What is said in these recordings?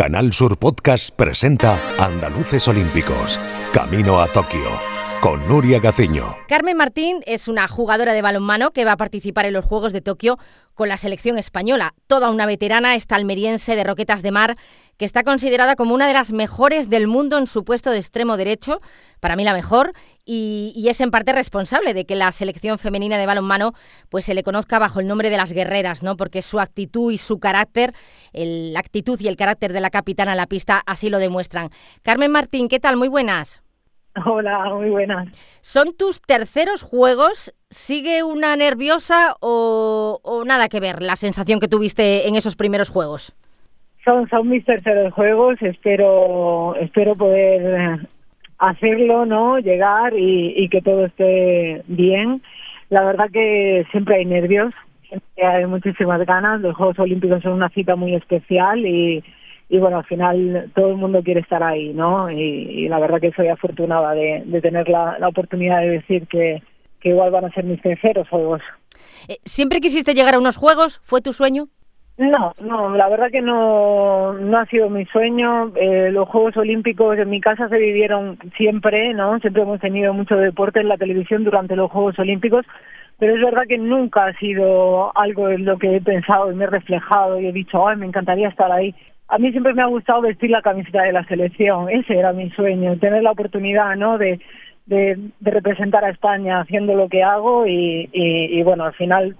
Canal Sur Podcast presenta Andaluces Olímpicos, Camino a Tokio, con Nuria Gaciño. Carmen Martín es una jugadora de balonmano que va a participar en los Juegos de Tokio con la selección española. Toda una veterana, esta almeriense de Roquetas de Mar, que está considerada como una de las mejores del mundo en su puesto de extremo derecho, para mí la mejor, y, es en parte responsable de que la selección femenina de balonmano pues se le conozca bajo el nombre de las guerreras, ¿no? Porque su actitud y su carácter, la actitud y el carácter de la capitana a la pista así lo demuestran. Carmen Martín, ¿qué tal? Muy buenas. Hola, muy buenas. ¿Son tus terceros juegos? ¿Sigue una nerviosa o, nada que ver la sensación que tuviste en esos primeros juegos? Son, son mis terceros juegos, espero, espero poder hacerlo, ¿no? Llegar y, que todo esté bien. La verdad que siempre hay nervios, siempre hay muchísimas ganas. Los Juegos Olímpicos son una cita muy especial y, y bueno, al final todo el mundo quiere estar ahí, ¿no? Y, la verdad que soy afortunada de, tener la, oportunidad de decir que, igual van a ser mis terceros juegos. Eh, ¿Siempre quisiste llegar a unos juegos? ¿Fue tu sueño? No, no, la verdad que no, no ha sido mi sueño. Eh, los Juegos Olímpicos en mi casa se vivieron siempre, ¿no? Siempre hemos tenido mucho deporte en la televisión durante los Juegos Olímpicos, pero es verdad que nunca ha sido algo en lo que he pensado y me he reflejado y he dicho, ay, me encantaría estar ahí a mí siempre me ha gustado vestir la camiseta de la selección, ese era mi sueño, tener la oportunidad, ¿no? De, de, representar a España haciendo lo que hago y, y, bueno, al final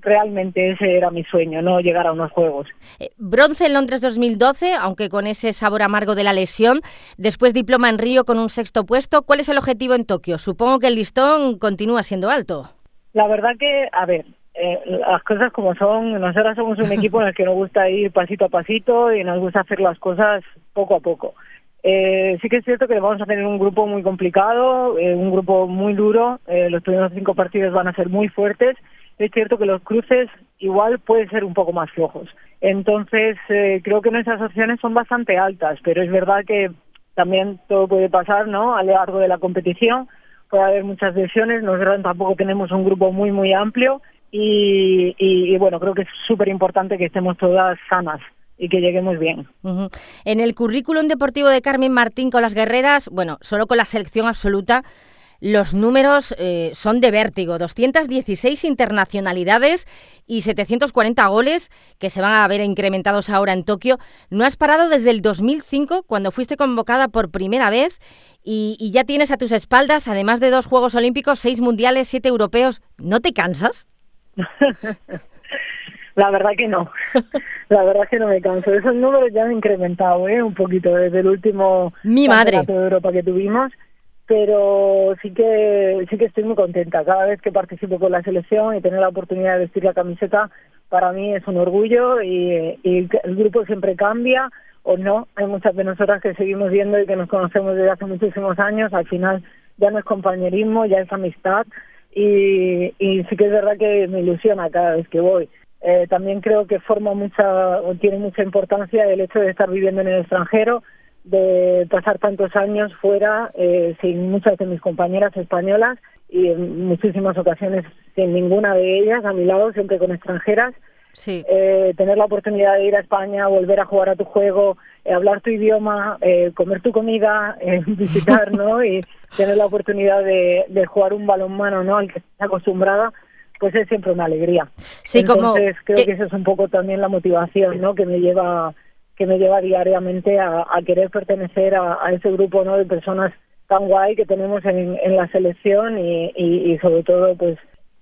realmente ese era mi sueño, no llegar a unos Juegos. Eh, bronce en Londres 2012, aunque con ese sabor amargo de la lesión. Después diploma en Río con un sexto puesto. ¿Cuál es el objetivo en Tokio? Supongo que el listón continúa siendo alto. La verdad que, a ver, eh, las cosas como son, nosotros somos un equipo en el que nos gusta ir pasito a pasito y nos gusta hacer las cosas poco a poco. Eh, sí que es cierto que vamos a tener un grupo muy complicado, eh, un grupo muy duro, los primeros cinco partidos van a ser muy fuertes, es cierto que los cruces igual pueden ser un poco más flojos. Entonces, creo que nuestras opciones son bastante altas, pero es verdad que también todo puede pasar, ¿no? A lo largo de la competición puede haber muchas lesiones, nosotros tampoco tenemos un grupo muy, muy amplio y, bueno, creo que es súper importante que estemos todas sanas y que lleguemos bien. En el currículum deportivo de Carmen Martín con las guerreras, bueno, solo con la selección absoluta, los números eh, son de vértigo. 216 internacionalidades y 740 goles que se van a ver incrementados ahora en Tokio. No has parado desde el 2005, cuando fuiste convocada por primera vez, y, y ya tienes a tus espaldas, además de dos Juegos Olímpicos, seis mundiales, siete europeos. ¿No te cansas? La verdad que no. La verdad que no me canso. Esos números ya han incrementado ¿eh? un poquito desde el último Mi madre. de Europa que tuvimos, pero sí que sí que estoy muy contenta. Cada vez que participo con la selección y tener la oportunidad de vestir la camiseta, para mí es un orgullo y, y el grupo siempre cambia o no. Hay muchas de nosotras que seguimos viendo y que nos conocemos desde hace muchísimos años. Al final ya no es compañerismo, ya es amistad y, y sí que es verdad que me ilusiona cada vez que voy. Eh, también creo que forma mucha, o tiene mucha importancia el hecho de estar viviendo en el extranjero, de pasar tantos años fuera eh, sin muchas de mis compañeras españolas y en muchísimas ocasiones sin ninguna de ellas a mi lado, siempre con extranjeras. Sí. Eh, tener la oportunidad de ir a España, volver a jugar a tu juego, eh, hablar tu idioma, eh, comer tu comida, eh, visitar, ¿no? Y tener la oportunidad de, de jugar un balonmano, ¿no? Al que estás acostumbrada, pues es siempre una alegría. Sí, Entonces creo que... eso es un poco también la motivación, ¿no? Que me lleva que me lleva diariamente a, a querer pertenecer a, ese grupo, ¿no? De personas tan guay que tenemos en, la selección y sobre todo, pues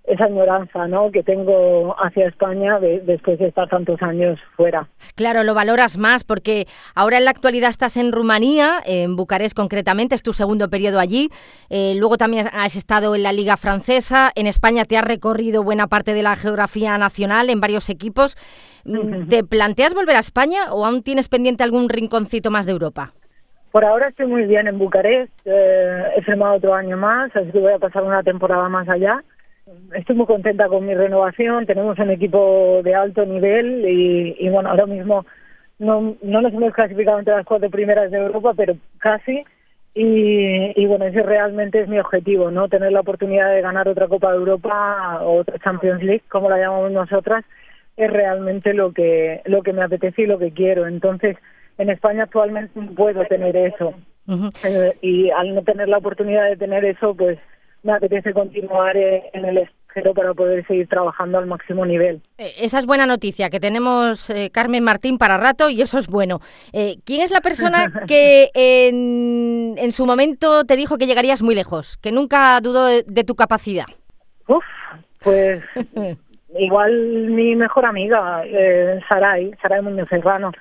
esa añoranza ¿no? que tengo hacia España después de estar tantos años fuera. Claro, lo valoras más porque ahora en la actualidad estás en Rumanía, en Bucarest concretamente, es tu segundo periodo allí. Eh, luego también has estado en la Liga Francesa. En España te has recorrido buena parte de la geografía nacional en varios equipos. Mm, ¿Te planteas volver a España o aún tienes pendiente algún rinconcito más de Europa? Por ahora estoy muy bien en Bucarest. Eh, he firmado otro año más, así que voy a pasar una temporada más allá estoy muy contenta con mi renovación. Tenemos un equipo de alto nivel y, bueno, ahora mismo no, no nos hemos clasificado entre las cuatro primeras de Europa, pero casi. Y, bueno, ese realmente es mi objetivo, ¿no? Tener la oportunidad de ganar otra Copa de Europa o otra Champions League, como la llamamos nosotras, es realmente lo que, lo que me apetece y lo que quiero. Entonces, en España actualmente no puedo tener eso. Eh, y al no tener la oportunidad de tener eso, pues apetece continuar en el extranjero para poder seguir trabajando al máximo nivel. Eh, esa es buena noticia, que tenemos eh, Carmen Martín para rato y eso es bueno. ¿Quién es la persona que en, en, su momento te dijo que llegarías muy lejos, que nunca dudó de, tu capacidad? Uf, pues igual mi mejor amiga, eh, Saray, Saray Muñoz Serrano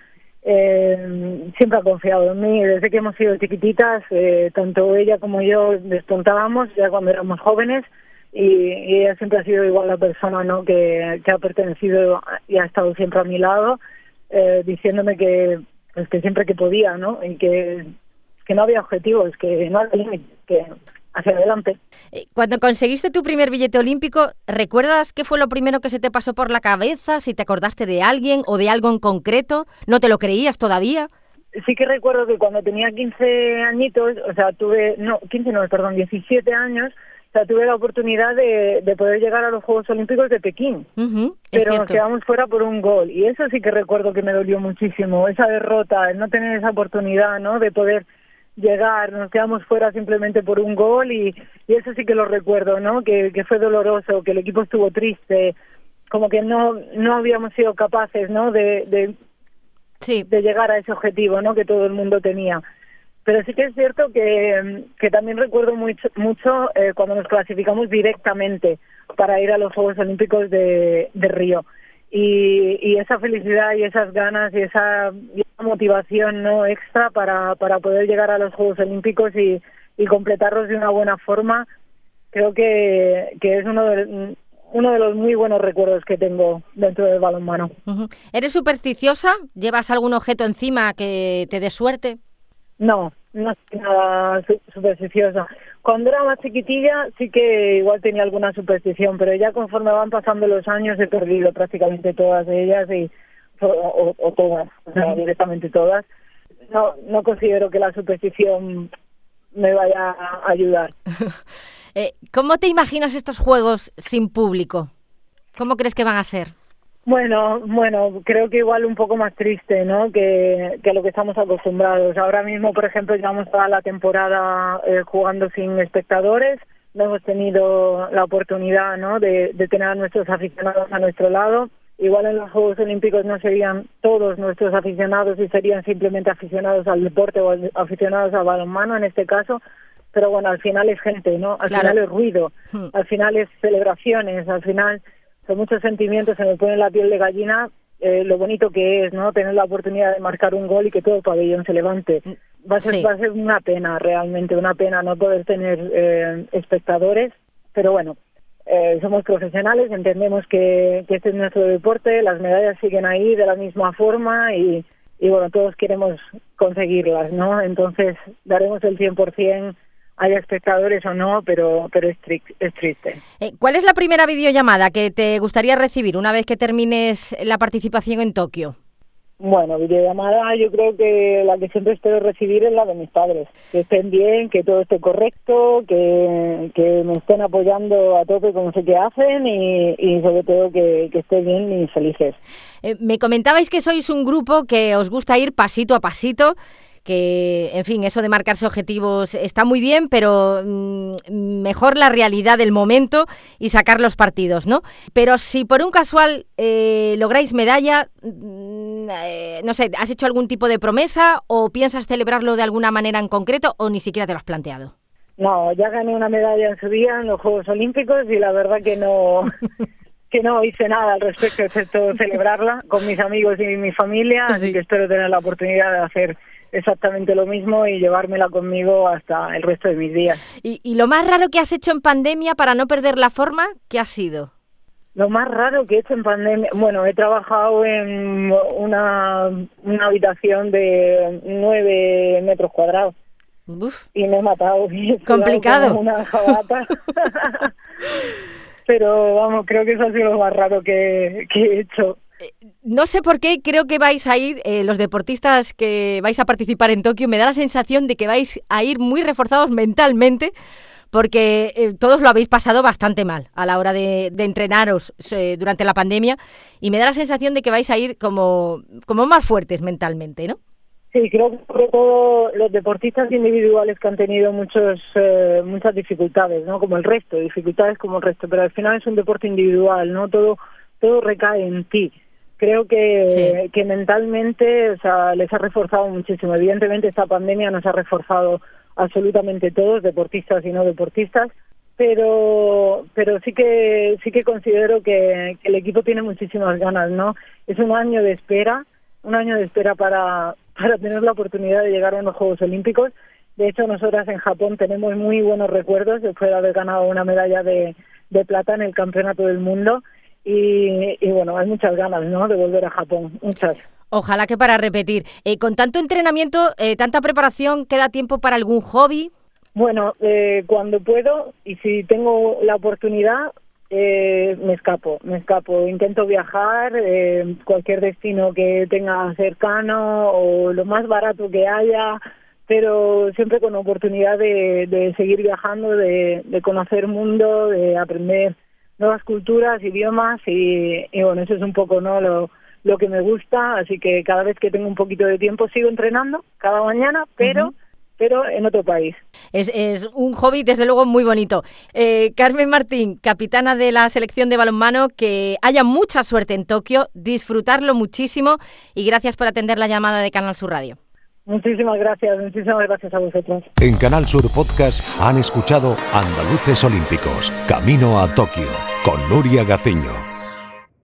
eh, siempre ha confiado en mí. Desde que hemos sido chiquititas, eh, tanto ella como yo despuntábamos ya cuando éramos jóvenes y, ella siempre ha sido igual la persona ¿no? que, ha pertenecido y ha estado siempre a mi lado, eh, diciéndome que, pues, que siempre que podía, ¿no? Y que, que no había objetivos, que no había límites, que hacia adelante. Eh, cuando conseguiste tu primer billete olímpico, ¿recuerdas qué fue lo primero que se te pasó por la cabeza? Si te acordaste de alguien o de algo en concreto, ¿no te lo creías todavía? Sí que recuerdo que cuando tenía 15 añitos, o sea, tuve, no, 15 no, perdón, 17 años, o sea, tuve la oportunidad de, de poder llegar a los Juegos Olímpicos de Pekín. pero nos quedamos fuera por un gol. Y eso sí que recuerdo que me dolió muchísimo, esa derrota, el no tener esa oportunidad, ¿no? De poder llegar, nos quedamos fuera simplemente por un gol y, y eso sí que lo recuerdo, ¿no? Que, que fue doloroso, que el equipo estuvo triste, como que no no habíamos sido capaces, ¿no? De, de, sí. de llegar a ese objetivo, ¿no? Que todo el mundo tenía. Pero sí que es cierto que, que también recuerdo mucho, mucho eh, cuando nos clasificamos directamente para ir a los Juegos Olímpicos de, de Río y, y esa felicidad y esas ganas y esa, motivación no extra para, para poder llegar a los Juegos Olímpicos y, y completarlos de una buena forma creo que, que es uno de, uno de los muy buenos recuerdos que tengo dentro del balonmano. ¿Eres supersticiosa? ¿Llevas algún objeto encima que te dé suerte? No, no soy nada supersticiosa. Cuando era más chiquitilla sí que igual tenía alguna superstición, pero ya conforme van pasando los años he perdido prácticamente todas ellas y o, todas, o sea, directamente todas. No, no considero que la superstición me vaya a ayudar. eh, ¿Cómo te imaginas estos juegos sin público? ¿Cómo crees que van a ser? Bueno, bueno, creo que igual un poco más triste, ¿no? Que, que a lo que estamos acostumbrados. Ahora mismo, por ejemplo, llevamos toda la temporada eh, jugando sin espectadores. No hemos tenido la oportunidad, ¿no? De, de tener a nuestros aficionados a nuestro lado. Igual en los Juegos Olímpicos no serían todos nuestros aficionados y serían simplemente aficionados al deporte o aficionados al balonmano en este caso. Pero bueno, al final es gente, ¿no? Al final es ruido, hmm. al final es celebraciones, al final son muchos sentimientos, se me pone la piel de gallina eh, lo bonito que es, ¿no? Tener la oportunidad de marcar un gol y que todo el pabellón se levante. Va a ser, va a ser una pena, realmente, una pena no poder tener eh, espectadores, pero bueno, eh, somos profesionales, entendemos que, que este es nuestro deporte, las medallas siguen ahí de la misma forma y, y bueno, todos queremos conseguirlas, ¿no? Entonces daremos el 100% haya espectadores o no, pero, pero es, triste. Eh, ¿Cuál es la primera videollamada que te gustaría recibir una vez que termines la participación en Tokio? Bueno, videollamada yo creo que la que siempre espero recibir es la de mis padres. Que estén bien, que todo esté correcto, que, que me estén apoyando a tope como sé que hacen y, y sobre todo que, que estén bien y felices. Eh, me comentabais que sois un grupo que os gusta ir pasito a pasito que, en fin, eso de marcarse objetivos está muy bien, pero mm, mejor la realidad del momento y sacar los partidos, ¿no? Pero si por un casual eh, lográis medalla, mm, eh, no sé, ¿has hecho algún tipo de promesa o piensas celebrarlo de alguna manera en concreto o ni siquiera te lo has planteado? No, ya gané una medalla en su día en los Juegos Olímpicos y la verdad que no... que no hice nada al respecto excepto celebrarla con mis amigos y mi familia, así que espero tener la oportunidad de hacer exactamente lo mismo y llevármela conmigo hasta el resto de mis días. ¿Y, lo más raro que has hecho en pandemia para no perder la forma, qué ha sido? Lo más raro que he hecho en pandemia, bueno, he trabajado en una, una habitación de nueve metros cuadrados. Y me he matado. Complicado. Una jabata. Pero vamos, creo que eso ha sido lo más raro que, que he hecho no sé por qué creo que vais a ir, eh, los deportistas que vais a participar en Tokio, me da la sensación de que vais a ir muy reforzados mentalmente porque eh, todos lo habéis pasado bastante mal a la hora de, entrenaros eh, durante la pandemia y me da la sensación de que vais a ir como, como más fuertes mentalmente, ¿no? Sí, creo que los deportistas individuales que han tenido muchos eh, muchas dificultades, ¿no? Como el resto, dificultades como el resto, pero al final es un deporte individual, ¿no? Todo todo recae en ti. Creo que, que mentalmente, o sea, les ha reforzado muchísimo. Evidentemente esta pandemia nos ha reforzado absolutamente todos, deportistas y no deportistas, pero pero sí que sí que considero que, que el equipo tiene muchísimas ganas, ¿no? Es un año de espera, un año de espera para para tener la oportunidad de llegar a los Juegos Olímpicos. De hecho, nosotras en Japón tenemos muy buenos recuerdos después de haber ganado una medalla de, de plata en el Campeonato del Mundo. Y, y, bueno, hay muchas ganas ¿no? de volver a Japón, muchas. Ojalá que para repetir. Eh, con tanto entrenamiento, eh, tanta preparación, ¿queda tiempo para algún hobby? Bueno, eh, cuando puedo y si tengo la oportunidad, eh, me escapo, me escapo. Intento viajar, eh, cualquier destino que tenga cercano o lo más barato que haya, pero siempre con oportunidad de, de seguir viajando, de, de conocer mundo, de aprender nuevas culturas, idiomas y, y bueno, eso es un poco no lo, lo que me gusta, así que cada vez que tengo un poquito de tiempo sigo entrenando cada mañana, pero... Uh -huh pero en otro país. Es, es un hobby, desde luego, muy bonito. Eh, Carmen Martín, capitana de la selección de balonmano, que haya mucha suerte en Tokio, disfrutarlo muchísimo y gracias por atender la llamada de Canal Sur Radio. Muchísimas gracias, muchísimas gracias a vosotros. En Canal Sur Podcast han escuchado Andaluces Olímpicos, Camino a Tokio, con Nuria Gaciño.